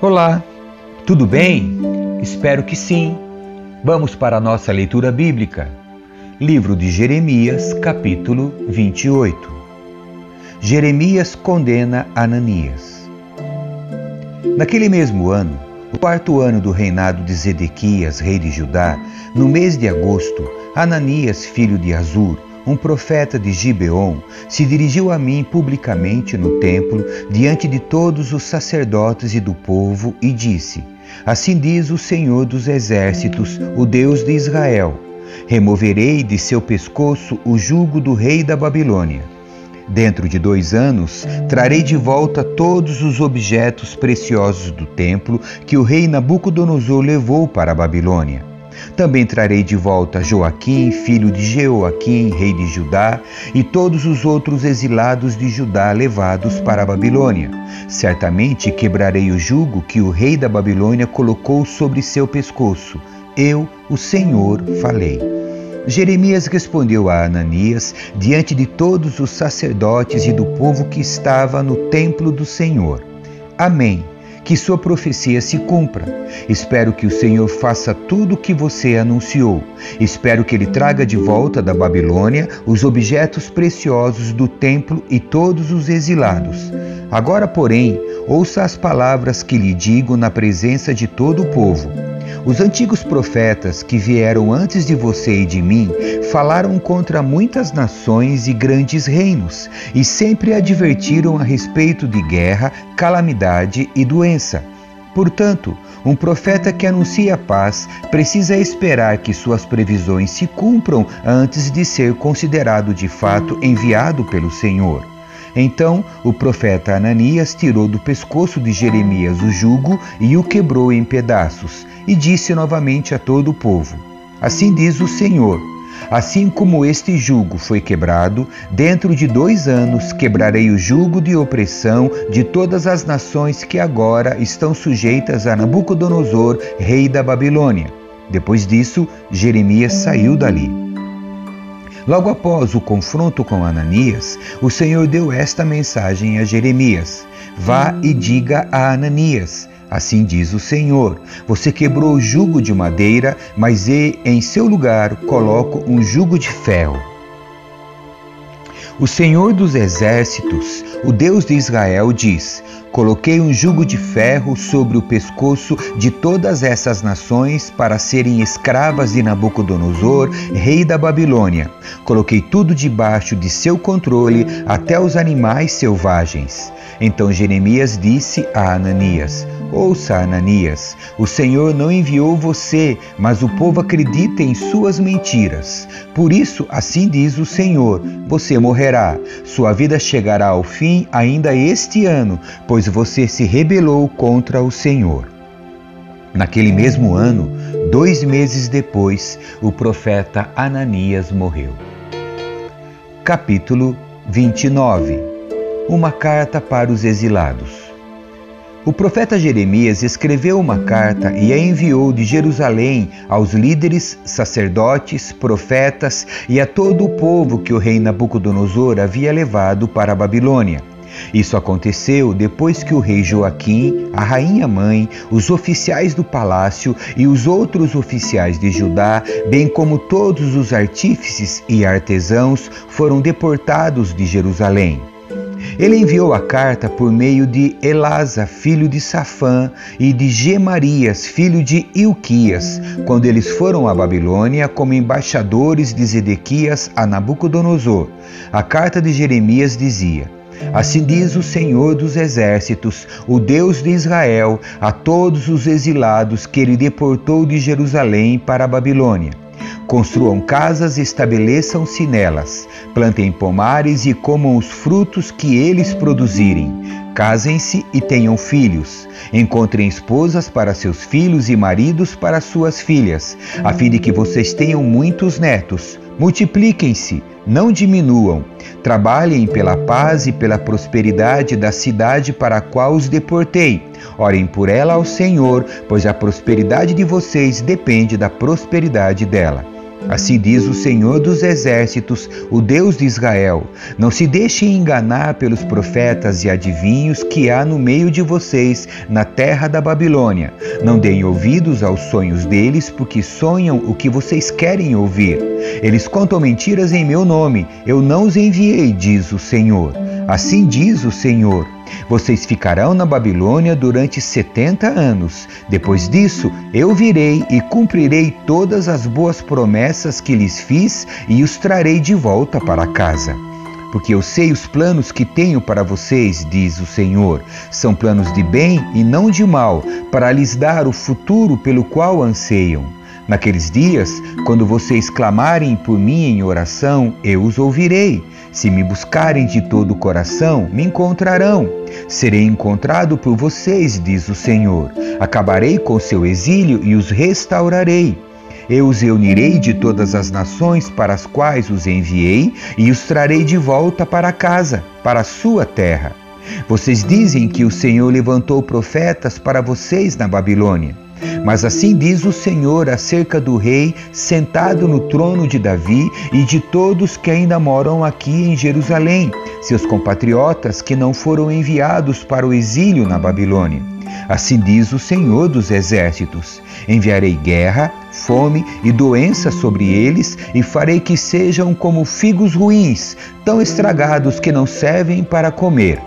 Olá, tudo bem? Espero que sim. Vamos para a nossa leitura bíblica. Livro de Jeremias, capítulo 28. Jeremias condena Ananias. Naquele mesmo ano, o quarto ano do reinado de Zedequias, rei de Judá, no mês de agosto, Ananias, filho de Azur, um profeta de Gibeon, se dirigiu a mim publicamente no templo, diante de todos os sacerdotes e do povo, e disse: Assim diz o Senhor dos Exércitos, o Deus de Israel: Removerei de seu pescoço o jugo do rei da Babilônia. Dentro de dois anos, trarei de volta todos os objetos preciosos do templo que o rei Nabucodonosor levou para a Babilônia. Também trarei de volta Joaquim, filho de Jeoaquim, rei de Judá, e todos os outros exilados de Judá levados para a Babilônia. Certamente quebrarei o jugo que o rei da Babilônia colocou sobre seu pescoço. Eu, o Senhor, falei. Jeremias respondeu a Ananias diante de todos os sacerdotes e do povo que estava no templo do Senhor. Amém que sua profecia se cumpra. Espero que o Senhor faça tudo o que você anunciou. Espero que ele traga de volta da Babilônia os objetos preciosos do templo e todos os exilados. Agora, porém, ouça as palavras que lhe digo na presença de todo o povo. Os antigos profetas que vieram antes de você e de mim falaram contra muitas nações e grandes reinos e sempre advertiram a respeito de guerra, calamidade e doença. Portanto, um profeta que anuncia paz precisa esperar que suas previsões se cumpram antes de ser considerado de fato enviado pelo Senhor. Então o profeta Ananias tirou do pescoço de Jeremias o jugo e o quebrou em pedaços, e disse novamente a todo o povo: Assim diz o Senhor: Assim como este jugo foi quebrado, dentro de dois anos quebrarei o jugo de opressão de todas as nações que agora estão sujeitas a Nabucodonosor, rei da Babilônia. Depois disso, Jeremias saiu dali. Logo após o confronto com Ananias, o Senhor deu esta mensagem a Jeremias: Vá e diga a Ananias: Assim diz o Senhor: Você quebrou o jugo de madeira, mas em seu lugar coloco um jugo de ferro. O Senhor dos Exércitos, o Deus de Israel, diz: Coloquei um jugo de ferro sobre o pescoço de todas essas nações para serem escravas de Nabucodonosor, rei da Babilônia. Coloquei tudo debaixo de seu controle, até os animais selvagens. Então Jeremias disse a Ananias: Ouça, Ananias, o Senhor não enviou você, mas o povo acredita em suas mentiras. Por isso, assim diz o Senhor: você morrerá. Sua vida chegará ao fim ainda este ano, pois você se rebelou contra o Senhor. Naquele mesmo ano, dois meses depois, o profeta Ananias morreu. Capítulo 29 Uma carta para os exilados. O profeta Jeremias escreveu uma carta e a enviou de Jerusalém aos líderes, sacerdotes, profetas e a todo o povo que o rei Nabucodonosor havia levado para a Babilônia. Isso aconteceu depois que o rei Joaquim, a rainha mãe, os oficiais do palácio e os outros oficiais de Judá, bem como todos os artífices e artesãos, foram deportados de Jerusalém. Ele enviou a carta por meio de Elasa, filho de Safã, e de Gemarias, filho de Ilquias, quando eles foram à Babilônia como embaixadores de Zedequias a Nabucodonosor. A carta de Jeremias dizia: Assim diz o Senhor dos Exércitos, o Deus de Israel, a todos os exilados que ele deportou de Jerusalém para a Babilônia. Construam casas e estabeleçam-se nelas. Plantem pomares e comam os frutos que eles produzirem. Casem-se e tenham filhos. Encontrem esposas para seus filhos e maridos para suas filhas, a fim de que vocês tenham muitos netos. Multipliquem-se, não diminuam. Trabalhem pela paz e pela prosperidade da cidade para a qual os deportei. Orem por ela ao Senhor, pois a prosperidade de vocês depende da prosperidade dela. Assim diz o Senhor dos Exércitos, o Deus de Israel: Não se deixem enganar pelos profetas e adivinhos que há no meio de vocês, na terra da Babilônia. Não deem ouvidos aos sonhos deles, porque sonham o que vocês querem ouvir. Eles contam mentiras em meu nome, eu não os enviei, diz o Senhor. Assim diz o Senhor. Vocês ficarão na Babilônia durante setenta anos. Depois disso, eu virei e cumprirei todas as boas promessas que lhes fiz e os trarei de volta para casa. Porque eu sei os planos que tenho para vocês, diz o Senhor. São planos de bem e não de mal, para lhes dar o futuro pelo qual anseiam. Naqueles dias, quando vocês clamarem por mim em oração, eu os ouvirei. Se me buscarem de todo o coração, me encontrarão. Serei encontrado por vocês, diz o Senhor. Acabarei com seu exílio e os restaurarei. Eu os reunirei de todas as nações para as quais os enviei e os trarei de volta para casa, para a sua terra. Vocês dizem que o Senhor levantou profetas para vocês na Babilônia. Mas assim diz o Senhor acerca do rei sentado no trono de Davi e de todos que ainda moram aqui em Jerusalém, seus compatriotas que não foram enviados para o exílio na Babilônia. Assim diz o Senhor dos Exércitos: Enviarei guerra, fome e doença sobre eles e farei que sejam como figos ruins, tão estragados que não servem para comer.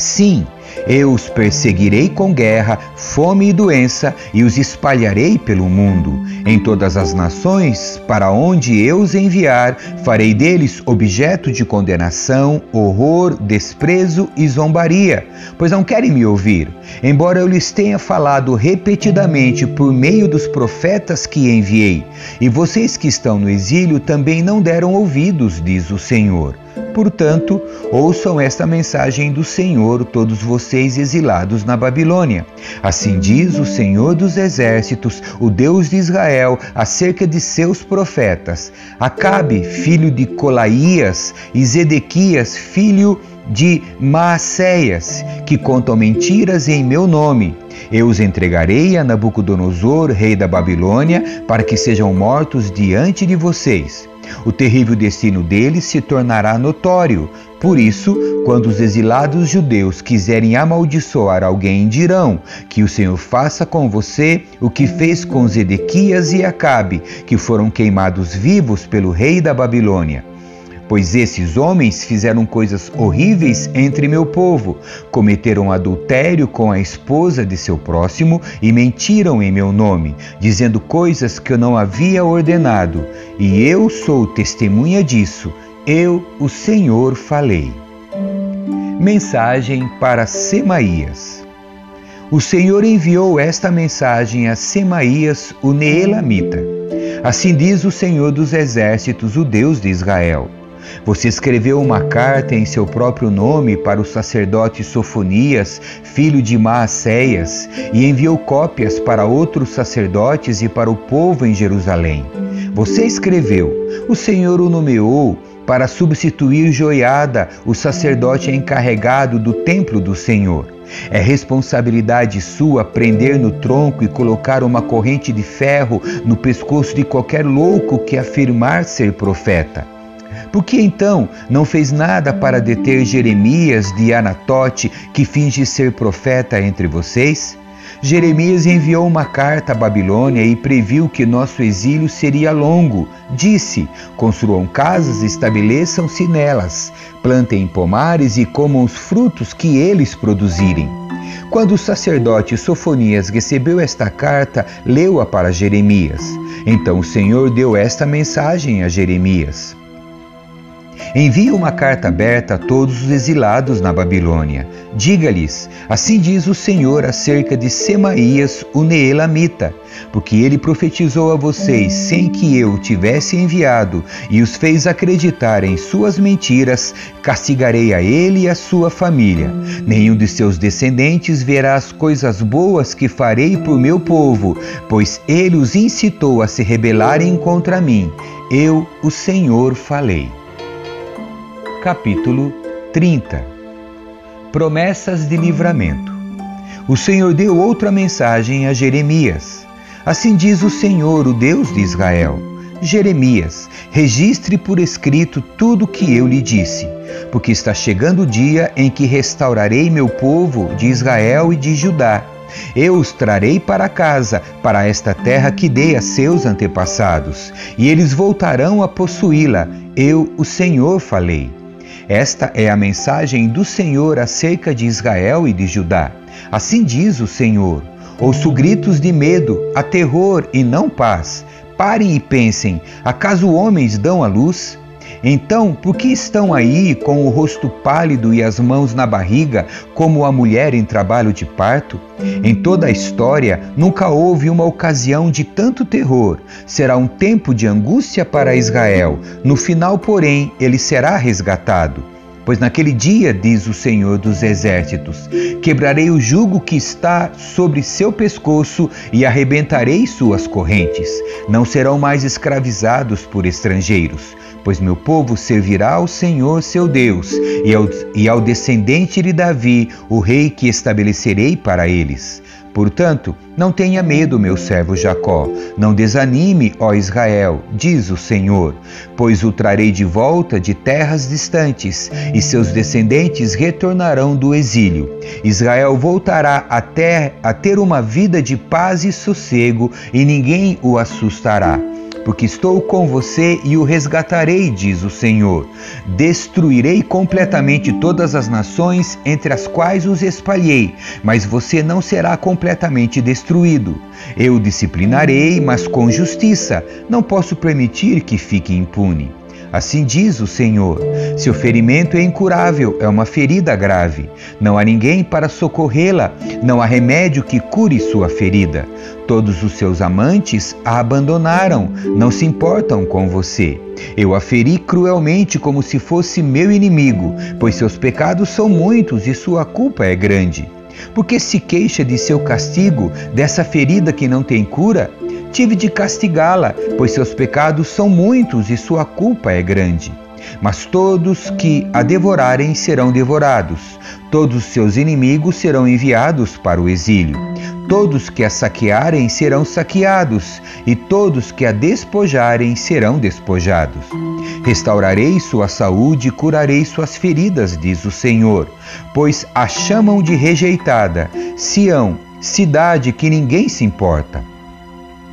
Sim, eu os perseguirei com guerra, fome e doença, e os espalharei pelo mundo. Em todas as nações, para onde eu os enviar, farei deles objeto de condenação, horror, desprezo e zombaria, pois não querem me ouvir. Embora eu lhes tenha falado repetidamente por meio dos profetas que enviei, e vocês que estão no exílio também não deram ouvidos, diz o Senhor. Portanto, ouçam esta mensagem do Senhor, todos vocês exilados na Babilônia. Assim diz o Senhor dos Exércitos, o Deus de Israel, acerca de seus profetas: Acabe, filho de Colaías, e Zedequias, filho de Maacéias, que contam mentiras em meu nome. Eu os entregarei a Nabucodonosor, rei da Babilônia, para que sejam mortos diante de vocês. O terrível destino deles se tornará notório. Por isso, quando os exilados judeus quiserem amaldiçoar alguém, dirão que o Senhor faça com você o que fez com Zedequias e Acabe, que foram queimados vivos pelo rei da Babilônia pois esses homens fizeram coisas horríveis entre meu povo, cometeram adultério com a esposa de seu próximo e mentiram em meu nome, dizendo coisas que eu não havia ordenado, e eu sou testemunha disso. Eu, o Senhor, falei. Mensagem para Semaías. O Senhor enviou esta mensagem a Semaías, o Neelamita. Assim diz o Senhor dos Exércitos, o Deus de Israel. Você escreveu uma carta em seu próprio nome para o sacerdote Sofonias, filho de Maacéias, e enviou cópias para outros sacerdotes e para o povo em Jerusalém. Você escreveu: O Senhor o nomeou para substituir Joiada, o sacerdote encarregado do templo do Senhor. É responsabilidade sua prender no tronco e colocar uma corrente de ferro no pescoço de qualquer louco que afirmar ser profeta. Por que então não fez nada para deter Jeremias de Anatote, que finge ser profeta entre vocês? Jeremias enviou uma carta à Babilônia e previu que nosso exílio seria longo. Disse: Construam casas estabeleçam-se nelas, plantem pomares e comam os frutos que eles produzirem. Quando o sacerdote Sofonias recebeu esta carta, leu-a para Jeremias. Então o Senhor deu esta mensagem a Jeremias: Envie uma carta aberta a todos os exilados na Babilônia. Diga-lhes: Assim diz o Senhor acerca de Semaías, o Neelamita, porque ele profetizou a vocês sem que eu o tivesse enviado e os fez acreditar em suas mentiras, castigarei a ele e a sua família. Nenhum de seus descendentes verá as coisas boas que farei por meu povo, pois ele os incitou a se rebelarem contra mim. Eu, o Senhor, falei capítulo 30 Promessas de livramento. O Senhor deu outra mensagem a Jeremias. Assim diz o Senhor, o Deus de Israel: Jeremias, registre por escrito tudo o que eu lhe disse, porque está chegando o dia em que restaurarei meu povo de Israel e de Judá. Eu os trarei para casa, para esta terra que dei a seus antepassados, e eles voltarão a possuí-la. Eu, o Senhor, falei. Esta é a mensagem do Senhor acerca de Israel e de Judá. Assim diz o Senhor: Ouço gritos de medo, a terror e não paz. Parem e pensem: acaso homens dão a luz? Então, por que estão aí com o rosto pálido e as mãos na barriga, como a mulher em trabalho de parto? Em toda a história, nunca houve uma ocasião de tanto terror. Será um tempo de angústia para Israel. No final, porém, ele será resgatado. Pois naquele dia, diz o Senhor dos Exércitos, quebrarei o jugo que está sobre seu pescoço e arrebentarei suas correntes. Não serão mais escravizados por estrangeiros pois meu povo servirá ao Senhor seu Deus, e ao, e ao descendente de Davi, o rei que estabelecerei para eles. Portanto, não tenha medo, meu servo Jacó, não desanime, ó Israel, diz o Senhor, pois o trarei de volta de terras distantes, e seus descendentes retornarão do exílio. Israel voltará até a ter uma vida de paz e sossego, e ninguém o assustará porque estou com você e o resgatarei, diz o Senhor. Destruirei completamente todas as nações entre as quais os espalhei, mas você não será completamente destruído. Eu disciplinarei, mas com justiça. Não posso permitir que fique impune. Assim diz o Senhor: seu ferimento é incurável, é uma ferida grave. Não há ninguém para socorrê-la, não há remédio que cure sua ferida. Todos os seus amantes a abandonaram, não se importam com você. Eu a feri cruelmente como se fosse meu inimigo, pois seus pecados são muitos e sua culpa é grande. Porque se queixa de seu castigo, dessa ferida que não tem cura? Tive de castigá-la, pois seus pecados são muitos e sua culpa é grande. Mas todos que a devorarem serão devorados, todos os seus inimigos serão enviados para o exílio. Todos que a saquearem serão saqueados, e todos que a despojarem serão despojados. Restaurarei sua saúde e curarei suas feridas, diz o Senhor, pois a chamam de rejeitada, Sião, cidade que ninguém se importa.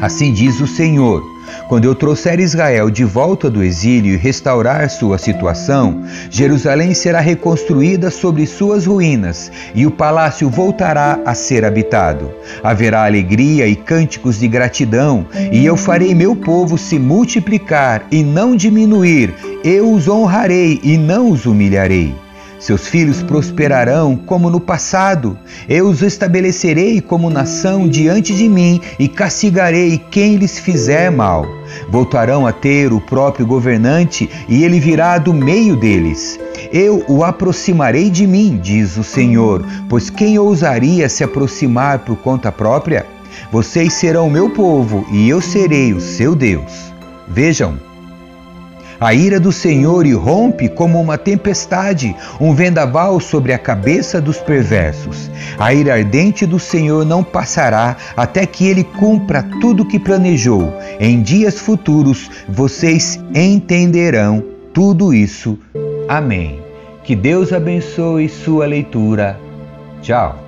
Assim diz o Senhor: quando eu trouxer Israel de volta do exílio e restaurar sua situação, Jerusalém será reconstruída sobre suas ruínas e o palácio voltará a ser habitado. Haverá alegria e cânticos de gratidão, e eu farei meu povo se multiplicar e não diminuir. Eu os honrarei e não os humilharei. Seus filhos prosperarão como no passado. Eu os estabelecerei como nação diante de mim e castigarei quem lhes fizer mal. Voltarão a ter o próprio governante e ele virá do meio deles. Eu o aproximarei de mim, diz o Senhor, pois quem ousaria se aproximar por conta própria? Vocês serão meu povo e eu serei o seu Deus. Vejam, a ira do Senhor irrompe como uma tempestade, um vendaval sobre a cabeça dos perversos. A ira ardente do Senhor não passará até que ele cumpra tudo o que planejou. Em dias futuros vocês entenderão tudo isso. Amém. Que Deus abençoe sua leitura. Tchau.